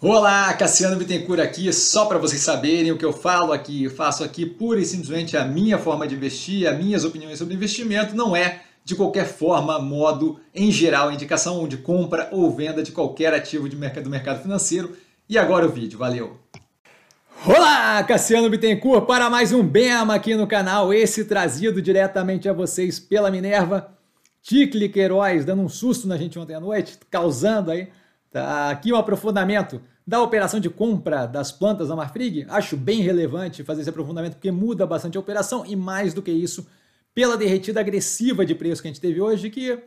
Olá, Cassiano Bittencourt aqui, só para vocês saberem o que eu falo aqui, eu faço aqui pura e simplesmente a minha forma de investir, as minhas opiniões sobre investimento, não é de qualquer forma, modo, em geral, indicação de compra ou venda de qualquer ativo de mercado, do mercado financeiro. E agora o vídeo, valeu! Olá, Cassiano Bittencourt para mais um BEMA aqui no canal, esse trazido diretamente a vocês pela Minerva. Ticle Queiroz dando um susto na gente ontem à noite, causando aí Tá aqui o um aprofundamento da operação de compra das plantas da Marfrig. Acho bem relevante fazer esse aprofundamento porque muda bastante a operação e mais do que isso, pela derretida agressiva de preço que a gente teve hoje, que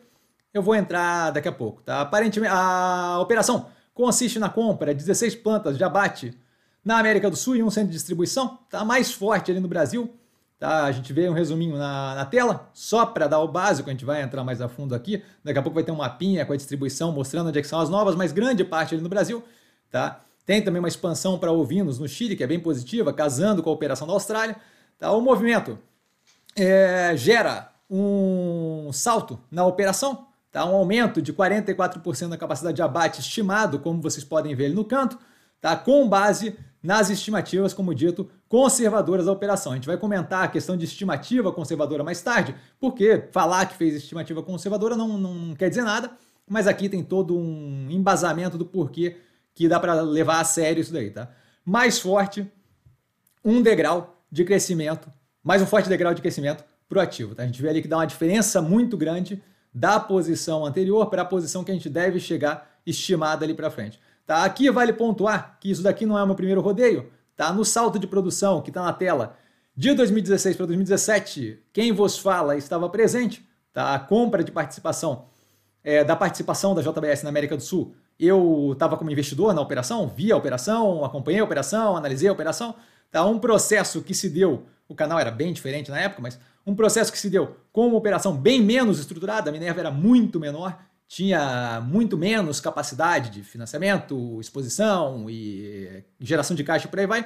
eu vou entrar daqui a pouco. Tá? Aparentemente, a operação consiste na compra de 16 plantas de abate na América do Sul e um centro de distribuição, tá mais forte ali no Brasil. Tá? A gente vê um resuminho na, na tela, só para dar o básico, a gente vai entrar mais a fundo aqui. Daqui a pouco vai ter um mapinha com a distribuição mostrando onde é são as novas, mas grande parte ali no Brasil. Tá? Tem também uma expansão para ovinos no Chile, que é bem positiva, casando com a operação da Austrália. Tá? O movimento é, gera um salto na operação, tá? um aumento de 44% da capacidade de abate estimado, como vocês podem ver ali no canto, tá? com base nas estimativas, como dito, conservadoras da operação. A gente vai comentar a questão de estimativa conservadora mais tarde, porque falar que fez estimativa conservadora não, não quer dizer nada, mas aqui tem todo um embasamento do porquê que dá para levar a sério isso daí, tá? Mais forte, um degrau de crescimento, mais um forte degrau de crescimento para o ativo, tá? A gente vê ali que dá uma diferença muito grande da posição anterior para a posição que a gente deve chegar estimada ali para frente. Tá? Aqui vale pontuar que isso daqui não é o meu primeiro rodeio. Tá? No salto de produção que está na tela de 2016 para 2017, quem vos fala estava presente. Tá? A compra de participação, é, da participação da JBS na América do Sul, eu estava como investidor na operação, vi a operação, acompanhei a operação, analisei a operação. Tá? Um processo que se deu, o canal era bem diferente na época, mas um processo que se deu com uma operação bem menos estruturada, a Minerva era muito menor, tinha muito menos capacidade de financiamento, exposição e geração de caixa por aí vai,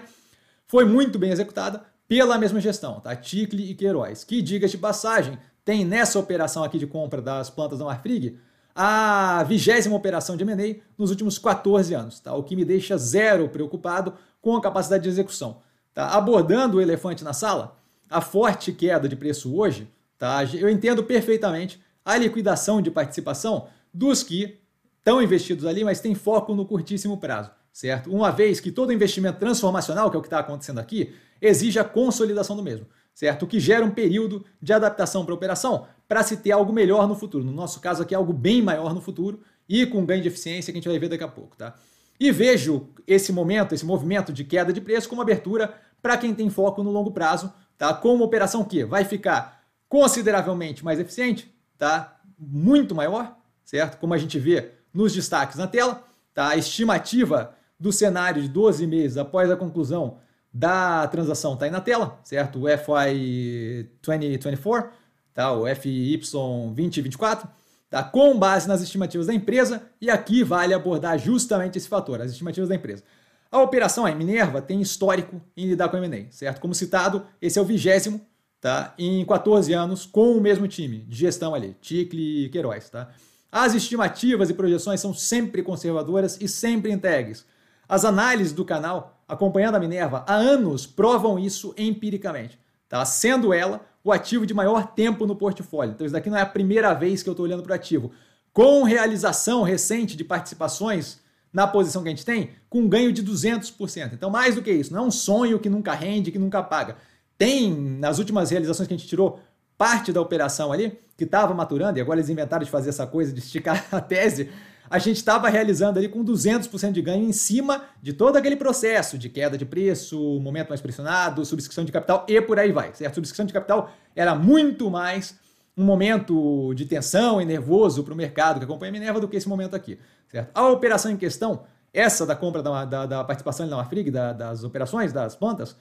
foi muito bem executada pela mesma gestão, tá? Ticle e Queiroz, que, diga de passagem, tem nessa operação aqui de compra das plantas da Marfrig a vigésima operação de M&A nos últimos 14 anos, tá? O que me deixa zero preocupado com a capacidade de execução. Tá? Abordando o elefante na sala, a forte queda de preço hoje, tá? Eu entendo perfeitamente a liquidação de participação dos que estão investidos ali, mas têm foco no curtíssimo prazo, certo? Uma vez que todo investimento transformacional, que é o que está acontecendo aqui, exige a consolidação do mesmo, certo? O que gera um período de adaptação para a operação para se ter algo melhor no futuro. No nosso caso aqui, algo bem maior no futuro e com ganho de eficiência que a gente vai ver daqui a pouco, tá? E vejo esse momento, esse movimento de queda de preço como abertura para quem tem foco no longo prazo, tá? Com uma operação que vai ficar consideravelmente mais eficiente, tá? Muito maior, certo? Como a gente vê nos destaques na tela, tá? A estimativa do cenário de 12 meses após a conclusão da transação está aí na tela, certo? O FY 2024, tá? O FY 2024, tá? Com base nas estimativas da empresa, e aqui vale abordar justamente esse fator, as estimativas da empresa. A operação, a Minerva, tem histórico em lidar com M&A, certo? Como citado, esse é o vigésimo tá? em 14 anos com o mesmo time de gestão ali, Ticle e Queiroz. Tá? As estimativas e projeções são sempre conservadoras e sempre integres. As análises do canal, acompanhando a Minerva há anos, provam isso empiricamente, tá? sendo ela o ativo de maior tempo no portfólio. Então, isso daqui não é a primeira vez que eu estou olhando para o ativo. Com realização recente de participações na posição que a gente tem, com ganho de 200%. Então, mais do que isso, não é um sonho que nunca rende, que nunca paga tem, nas últimas realizações que a gente tirou, parte da operação ali, que estava maturando, e agora eles inventaram de fazer essa coisa de esticar a tese, a gente estava realizando ali com 200% de ganho em cima de todo aquele processo de queda de preço, momento mais pressionado, subscrição de capital e por aí vai, certo? Subscrição de capital era muito mais um momento de tensão e nervoso para o mercado que acompanha a Minerva do que esse momento aqui, certo? A operação em questão, essa da compra da, da, da participação na Marfrig, da, das operações, das plantas,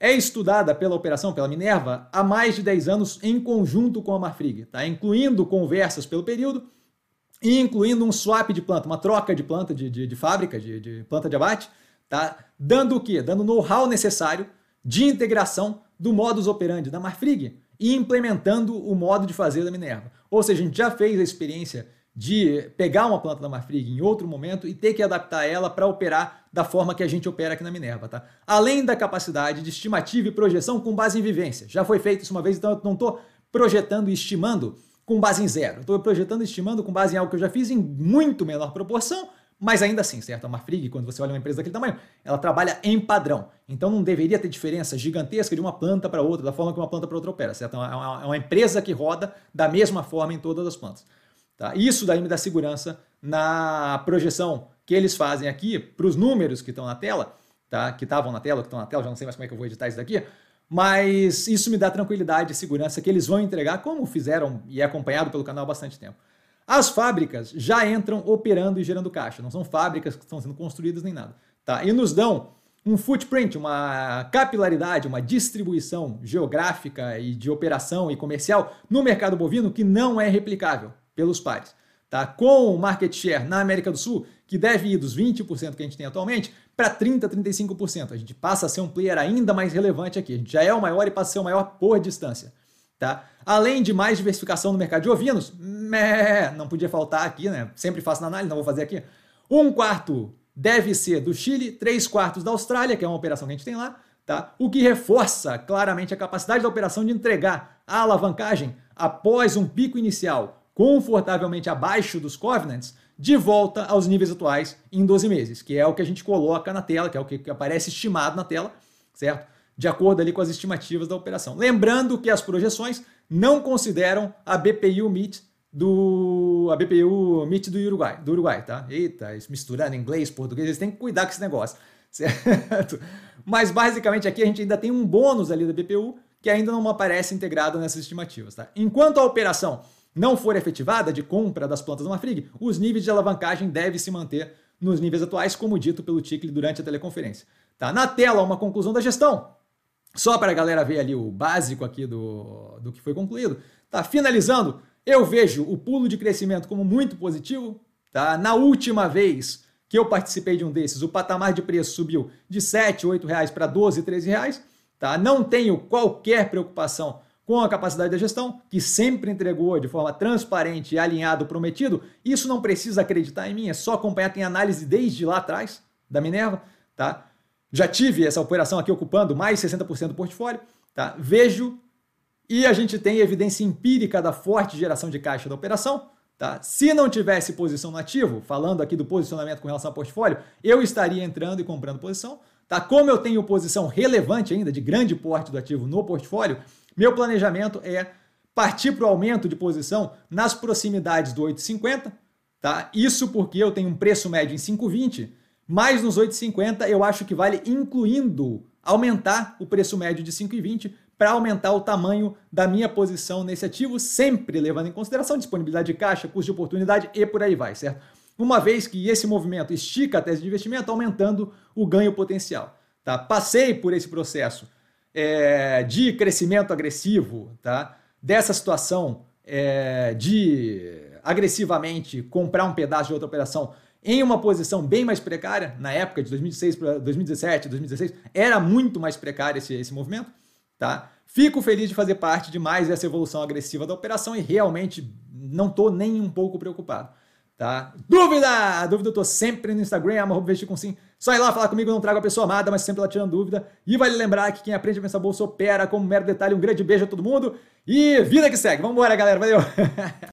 é estudada pela operação, pela Minerva, há mais de 10 anos em conjunto com a Marfrig, tá? incluindo conversas pelo período e incluindo um swap de planta, uma troca de planta de, de, de fábrica, de, de, planta de abate, tá? dando o quê? Dando o know-how necessário de integração do modus operandi da Marfrig e implementando o modo de fazer da Minerva. Ou seja, a gente já fez a experiência de pegar uma planta da Marfrig em outro momento e ter que adaptar ela para operar da forma que a gente opera aqui na Minerva, tá? Além da capacidade de estimativa e projeção com base em vivência. Já foi feito isso uma vez, então eu não estou projetando e estimando com base em zero. Estou projetando e estimando com base em algo que eu já fiz em muito menor proporção, mas ainda assim, certo? A Marfrig, quando você olha uma empresa daquele tamanho, ela trabalha em padrão. Então não deveria ter diferença gigantesca de uma planta para outra, da forma que uma planta para outra opera, certo? É uma, é uma empresa que roda da mesma forma em todas as plantas. Tá? Isso daí me dá segurança na projeção que eles fazem aqui para os números que estão na tela, tá? que estavam na tela, que estão na tela, já não sei mais como é que eu vou editar isso daqui, mas isso me dá tranquilidade e segurança que eles vão entregar, como fizeram e é acompanhado pelo canal há bastante tempo. As fábricas já entram operando e gerando caixa, não são fábricas que estão sendo construídas nem nada. Tá? E nos dão um footprint, uma capilaridade, uma distribuição geográfica e de operação e comercial no mercado bovino que não é replicável pelos pares. Tá? Com o market share na América do Sul, que deve ir dos 20% que a gente tem atualmente para 30%, 35%. A gente passa a ser um player ainda mais relevante aqui. A gente já é o maior e passa a ser o maior por distância. Tá? Além de mais diversificação no mercado de ovinos, meh, não podia faltar aqui, né? Sempre faço na análise, não vou fazer aqui. Um quarto deve ser do Chile, três quartos da Austrália, que é uma operação que a gente tem lá, tá? O que reforça claramente a capacidade da operação de entregar a alavancagem após um pico inicial confortavelmente abaixo dos covenants, de volta aos níveis atuais em 12 meses, que é o que a gente coloca na tela, que é o que aparece estimado na tela, certo? De acordo ali com as estimativas da operação. Lembrando que as projeções não consideram a BPU MIT do a BPU MIT do Uruguai, do Uruguai, tá? Eita, misturando inglês, português, eles têm que cuidar com esse negócio, certo? Mas basicamente aqui a gente ainda tem um bônus ali da BPU que ainda não aparece integrado nessas estimativas, tá? Enquanto a operação não for efetivada de compra das plantas da Mafrig, os níveis de alavancagem devem se manter nos níveis atuais, como dito pelo Ticle durante a teleconferência. Tá na tela uma conclusão da gestão. Só para a galera ver ali o básico aqui do, do que foi concluído. Tá finalizando, eu vejo o pulo de crescimento como muito positivo. Tá? Na última vez que eu participei de um desses, o patamar de preço subiu de 7, 8 reais para 12, 13 reais. Tá? Não tenho qualquer preocupação com a capacidade da gestão, que sempre entregou de forma transparente e alinhado o prometido, isso não precisa acreditar em mim, é só acompanhar, tem análise desde lá atrás da Minerva, tá? Já tive essa operação aqui ocupando mais 60% do portfólio, tá? Vejo e a gente tem evidência empírica da forte geração de caixa da operação, tá? Se não tivesse posição no ativo, falando aqui do posicionamento com relação ao portfólio, eu estaria entrando e comprando posição, tá? Como eu tenho posição relevante ainda de grande porte do ativo no portfólio, meu planejamento é partir para o aumento de posição nas proximidades do 8,50, tá? Isso porque eu tenho um preço médio em 5,20, mas nos 8,50 eu acho que vale incluindo aumentar o preço médio de 5,20 para aumentar o tamanho da minha posição nesse ativo, sempre levando em consideração disponibilidade de caixa, custo de oportunidade e por aí vai, certo? Uma vez que esse movimento estica a tese de investimento, aumentando o ganho potencial. Tá? Passei por esse processo é, de crescimento agressivo, tá? dessa situação é, de agressivamente comprar um pedaço de outra operação em uma posição bem mais precária, na época de 2006 para 2017, 2016, era muito mais precário esse, esse movimento. Tá? Fico feliz de fazer parte de mais essa evolução agressiva da operação e realmente não estou nem um pouco preocupado. Tá? Dúvida! Dúvida eu tô sempre no Instagram, arroba vestir com sim. Só ir lá falar comigo, não trago a pessoa amada, mas sempre lá tirando dúvida. E vale lembrar que quem aprende a pensar bolsa opera como mero detalhe. Um grande beijo a todo mundo e vida que segue. Vambora, galera. Valeu!